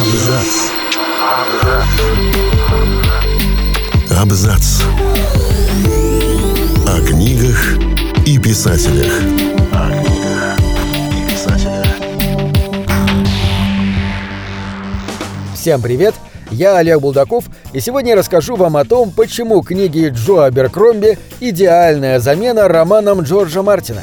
Абзац. Абзац. О книгах и писателях. О книгах и писателях. Всем привет! Я Олег Булдаков, и сегодня я расскажу вам о том, почему книги Джо Аберкромби – идеальная замена романам Джорджа Мартина.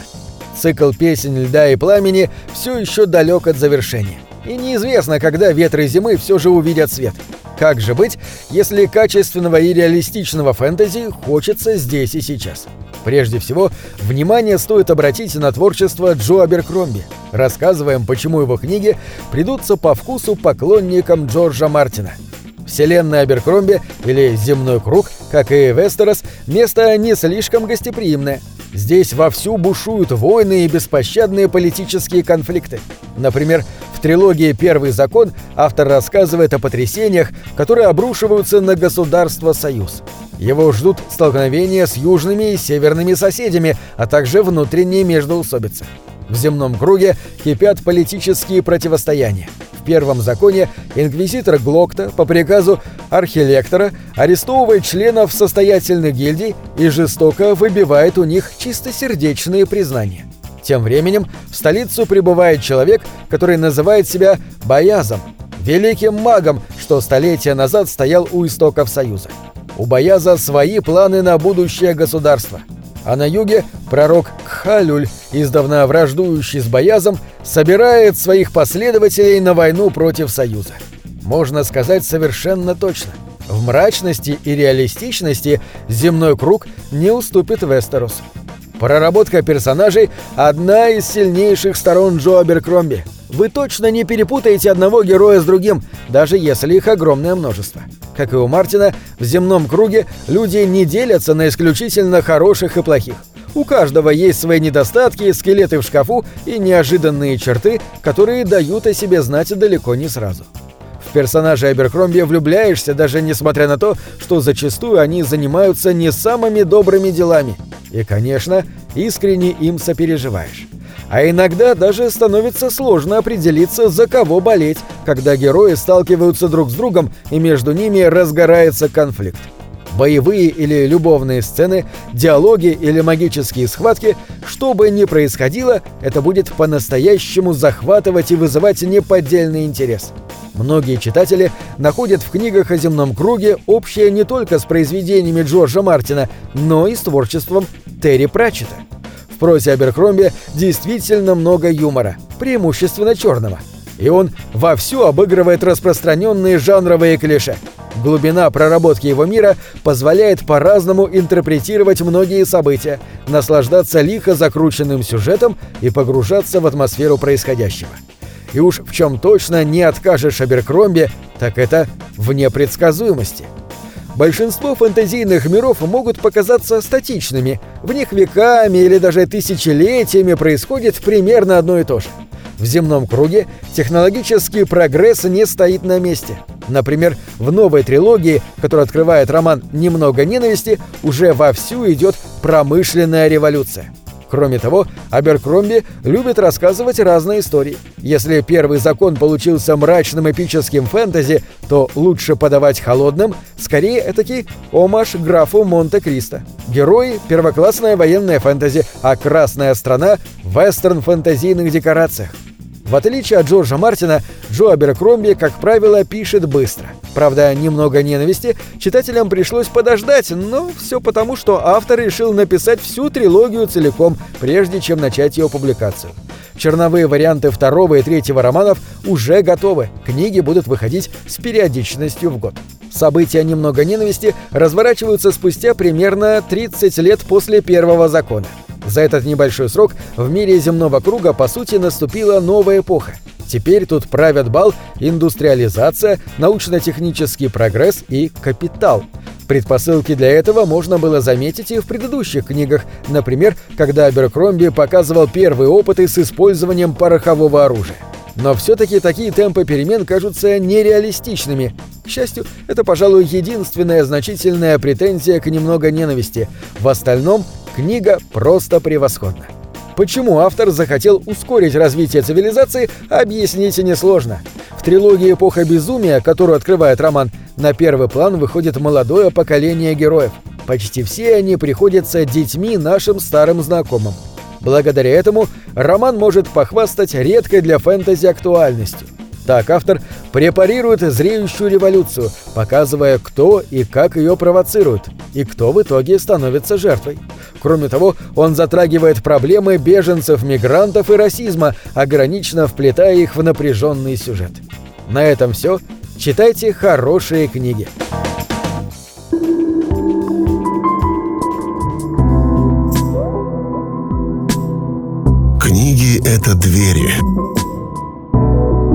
Цикл «Песень льда и пламени» все еще далек от завершения. И неизвестно, когда ветры зимы все же увидят свет. Как же быть, если качественного и реалистичного фэнтези хочется здесь и сейчас? Прежде всего, внимание стоит обратить на творчество Джо Аберкромби. Рассказываем, почему его книги придутся по вкусу поклонникам Джорджа Мартина. Вселенная Аберкромби, или Земной круг, как и Вестерос, место не слишком гостеприимное. Здесь вовсю бушуют войны и беспощадные политические конфликты. Например, в трилогии «Первый закон» автор рассказывает о потрясениях, которые обрушиваются на государство Союз. Его ждут столкновения с южными и северными соседями, а также внутренние междоусобицы. В земном круге кипят политические противостояния. В первом законе инквизитор Глокта по приказу архилектора арестовывает членов состоятельных гильдий и жестоко выбивает у них чистосердечные признания. Тем временем в столицу прибывает человек, который называет себя Боязом, великим магом, что столетия назад стоял у истоков Союза. У Бояза свои планы на будущее государство – а на юге пророк Кхалюль, издавна враждующий с Боязом, собирает своих последователей на войну против Союза. Можно сказать совершенно точно. В мрачности и реалистичности земной круг не уступит Вестеросу. Проработка персонажей – одна из сильнейших сторон Джо Аберкромби. Вы точно не перепутаете одного героя с другим, даже если их огромное множество. Как и у Мартина, в земном круге люди не делятся на исключительно хороших и плохих. У каждого есть свои недостатки, скелеты в шкафу и неожиданные черты, которые дают о себе знать далеко не сразу. В персонажей Аберкромби влюбляешься, даже несмотря на то, что зачастую они занимаются не самыми добрыми делами. И, конечно, искренне им сопереживаешь. А иногда даже становится сложно определиться, за кого болеть, когда герои сталкиваются друг с другом и между ними разгорается конфликт. Боевые или любовные сцены, диалоги или магические схватки, что бы ни происходило, это будет по-настоящему захватывать и вызывать неподдельный интерес. Многие читатели находят в книгах о земном круге общее не только с произведениями Джорджа Мартина, но и с творчеством Терри Пратчета. В прозе Аберкромби действительно много юмора, преимущественно черного. И он вовсю обыгрывает распространенные жанровые клише. Глубина проработки его мира позволяет по-разному интерпретировать многие события, наслаждаться лихо закрученным сюжетом и погружаться в атмосферу происходящего. И уж в чем точно не откажешь Аберкромби, так это в непредсказуемости – Большинство фэнтезийных миров могут показаться статичными. В них веками или даже тысячелетиями происходит примерно одно и то же. В земном круге технологический прогресс не стоит на месте. Например, в новой трилогии, которая открывает роман «Немного ненависти», уже вовсю идет промышленная революция. Кроме того, Аберкромби любит рассказывать разные истории. Если первый закон получился мрачным эпическим фэнтези, то лучше подавать холодным, скорее этакий омаш графу Монте-Кристо. Герои — первоклассная военная фэнтези, а красная страна — вестерн-фэнтезийных декорациях. В отличие от Джорджа Мартина, Джо Аберкромби, как правило, пишет быстро. Правда, немного ненависти читателям пришлось подождать, но все потому, что автор решил написать всю трилогию целиком, прежде чем начать ее публикацию. Черновые варианты второго и третьего романов уже готовы, книги будут выходить с периодичностью в год. События «Немного ненависти» разворачиваются спустя примерно 30 лет после первого закона. За этот небольшой срок в мире земного круга по сути наступила новая эпоха. Теперь тут правят бал индустриализация, научно-технический прогресс и капитал. Предпосылки для этого можно было заметить и в предыдущих книгах, например, когда Аберкромби показывал первые опыты с использованием порохового оружия. Но все-таки такие темпы перемен кажутся нереалистичными. К счастью, это, пожалуй, единственная значительная претензия к немного ненависти. В остальном Книга просто превосходна. Почему автор захотел ускорить развитие цивилизации, объяснить несложно. В трилогии «Эпоха безумия», которую открывает роман, на первый план выходит молодое поколение героев. Почти все они приходятся детьми нашим старым знакомым. Благодаря этому роман может похвастать редкой для фэнтези актуальностью. Так автор препарирует зреющую революцию, показывая, кто и как ее провоцирует, и кто в итоге становится жертвой. Кроме того, он затрагивает проблемы беженцев, мигрантов и расизма, ограниченно вплетая их в напряженный сюжет. На этом все. Читайте хорошие книги. Книги — это двери,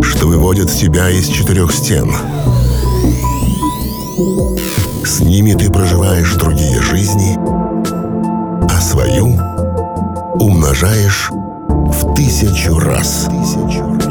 что выводят тебя из четырех стен. С ними ты проживаешь другие жизни, свою умножаешь в тысячу раз. Тысячу раз.